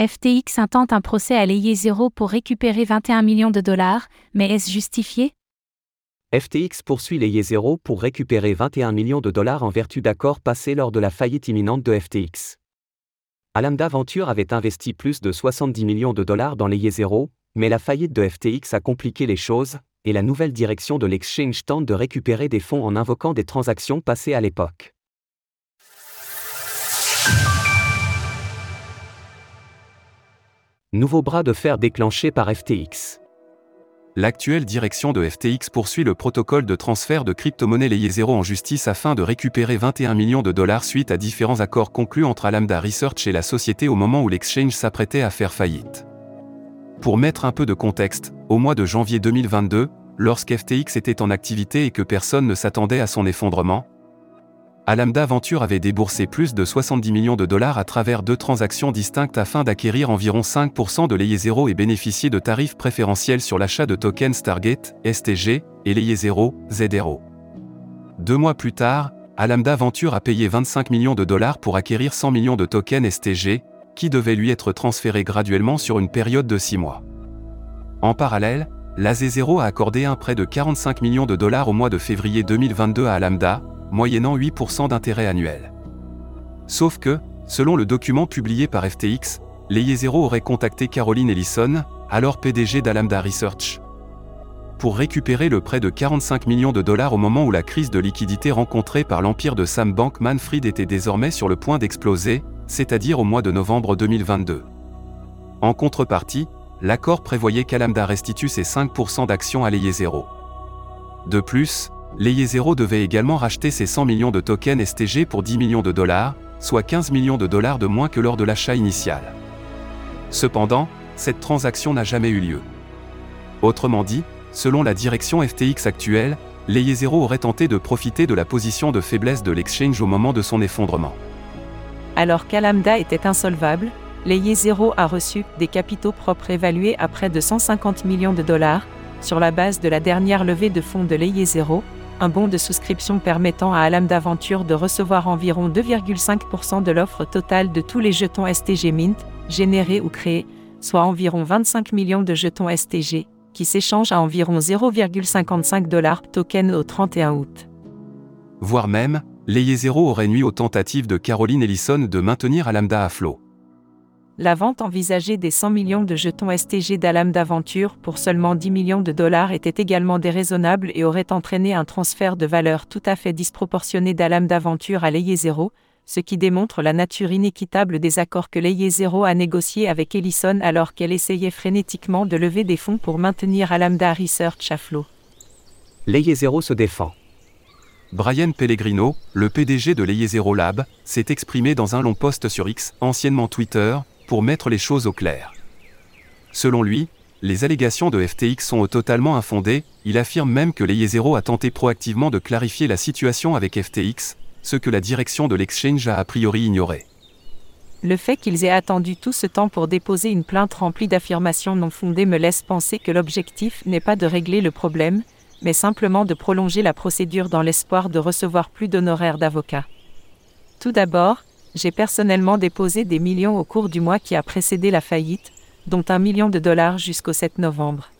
FTX intente un procès à Layer Zero pour récupérer 21 millions de dollars, mais est-ce justifié? FTX poursuit Layer Zero pour récupérer 21 millions de dollars en vertu d'accords passés lors de la faillite imminente de FTX. Alameda Venture avait investi plus de 70 millions de dollars dans Layer Zero, mais la faillite de FTX a compliqué les choses, et la nouvelle direction de l'exchange tente de récupérer des fonds en invoquant des transactions passées à l'époque. Nouveau bras de fer déclenché par FTX. L'actuelle direction de FTX poursuit le protocole de transfert de crypto-monnaie Layer Zero en justice afin de récupérer 21 millions de dollars suite à différents accords conclus entre Alameda Research et la société au moment où l'exchange s'apprêtait à faire faillite. Pour mettre un peu de contexte, au mois de janvier 2022, lorsqu'FTX était en activité et que personne ne s'attendait à son effondrement, Alameda Venture avait déboursé plus de 70 millions de dollars à travers deux transactions distinctes afin d'acquérir environ 5% de Layer Zero et bénéficier de tarifs préférentiels sur l'achat de tokens Stargate, STG, et Zero, ZRO. Deux mois plus tard, Alameda Venture a payé 25 millions de dollars pour acquérir 100 millions de tokens STG, qui devaient lui être transférés graduellement sur une période de 6 mois. En parallèle, la Z0 a accordé un prêt de 45 millions de dollars au mois de février 2022 à Alameda, moyennant 8% d'intérêt annuel. Sauf que, selon le document publié par FTX, Layer Zero aurait contacté Caroline Ellison, alors PDG d'Alameda Research, pour récupérer le prêt de 45 millions de dollars au moment où la crise de liquidité rencontrée par l'empire de Sam Bank Manfred était désormais sur le point d'exploser, c'est-à-dire au mois de novembre 2022. En contrepartie, l'accord prévoyait qu'Alameda restitue ses 5% d'actions à Layer Zero. De plus, Zero devait également racheter ses 100 millions de tokens STG pour 10 millions de dollars, soit 15 millions de dollars de moins que lors de l'achat initial. Cependant, cette transaction n'a jamais eu lieu. Autrement dit, selon la direction FTX actuelle, Zero aurait tenté de profiter de la position de faiblesse de l'exchange au moment de son effondrement. Alors qu'Alamda était insolvable, Zero a reçu des capitaux propres évalués à près de 150 millions de dollars, sur la base de la dernière levée de fonds de Zero, un bon de souscription permettant à Alam d'Aventure de recevoir environ 2,5% de l'offre totale de tous les jetons STG Mint, générés ou créés, soit environ 25 millions de jetons STG, qui s'échangent à environ 0,55 dollars token au 31 août. Voire même, Layer Zero aurait nuit aux tentatives de Caroline Ellison de maintenir Alamda à flot la vente envisagée des 100 millions de jetons STG d'Alam d'aventure pour seulement 10 millions de dollars était également déraisonnable et aurait entraîné un transfert de valeur tout à fait disproportionné d'Alam d'aventure à Layer Zero, ce qui démontre la nature inéquitable des accords que Layer Zero a négociés avec Ellison alors qu'elle essayait frénétiquement de lever des fonds pour maintenir Alamda Research à flot. Layer Zero se défend. Brian Pellegrino, le PDG de Layer Zero Lab, s'est exprimé dans un long post sur X, anciennement Twitter, pour mettre les choses au clair. Selon lui, les allégations de FTX sont totalement infondées, il affirme même que Zero a tenté proactivement de clarifier la situation avec FTX, ce que la direction de l'exchange a a priori ignoré. Le fait qu'ils aient attendu tout ce temps pour déposer une plainte remplie d'affirmations non fondées me laisse penser que l'objectif n'est pas de régler le problème, mais simplement de prolonger la procédure dans l'espoir de recevoir plus d'honoraires d'avocat. Tout d'abord, j'ai personnellement déposé des millions au cours du mois qui a précédé la faillite, dont un million de dollars jusqu'au 7 novembre.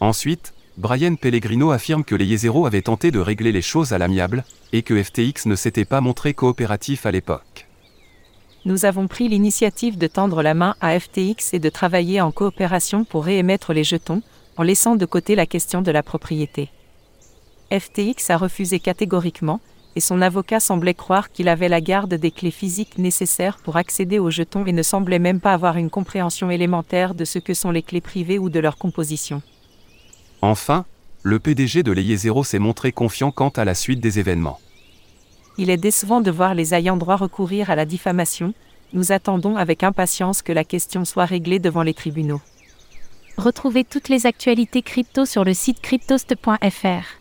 Ensuite, Brian Pellegrino affirme que les Zero avaient tenté de régler les choses à l'amiable, et que FTX ne s'était pas montré coopératif à l'époque. Nous avons pris l'initiative de tendre la main à FTX et de travailler en coopération pour réémettre les jetons, en laissant de côté la question de la propriété. FTX a refusé catégoriquement, et son avocat semblait croire qu'il avait la garde des clés physiques nécessaires pour accéder aux jetons et ne semblait même pas avoir une compréhension élémentaire de ce que sont les clés privées ou de leur composition. Enfin, le PDG de Layer Zero s'est montré confiant quant à la suite des événements. Il est décevant de voir les ayants droit recourir à la diffamation. Nous attendons avec impatience que la question soit réglée devant les tribunaux. Retrouvez toutes les actualités crypto sur le site cryptost.fr.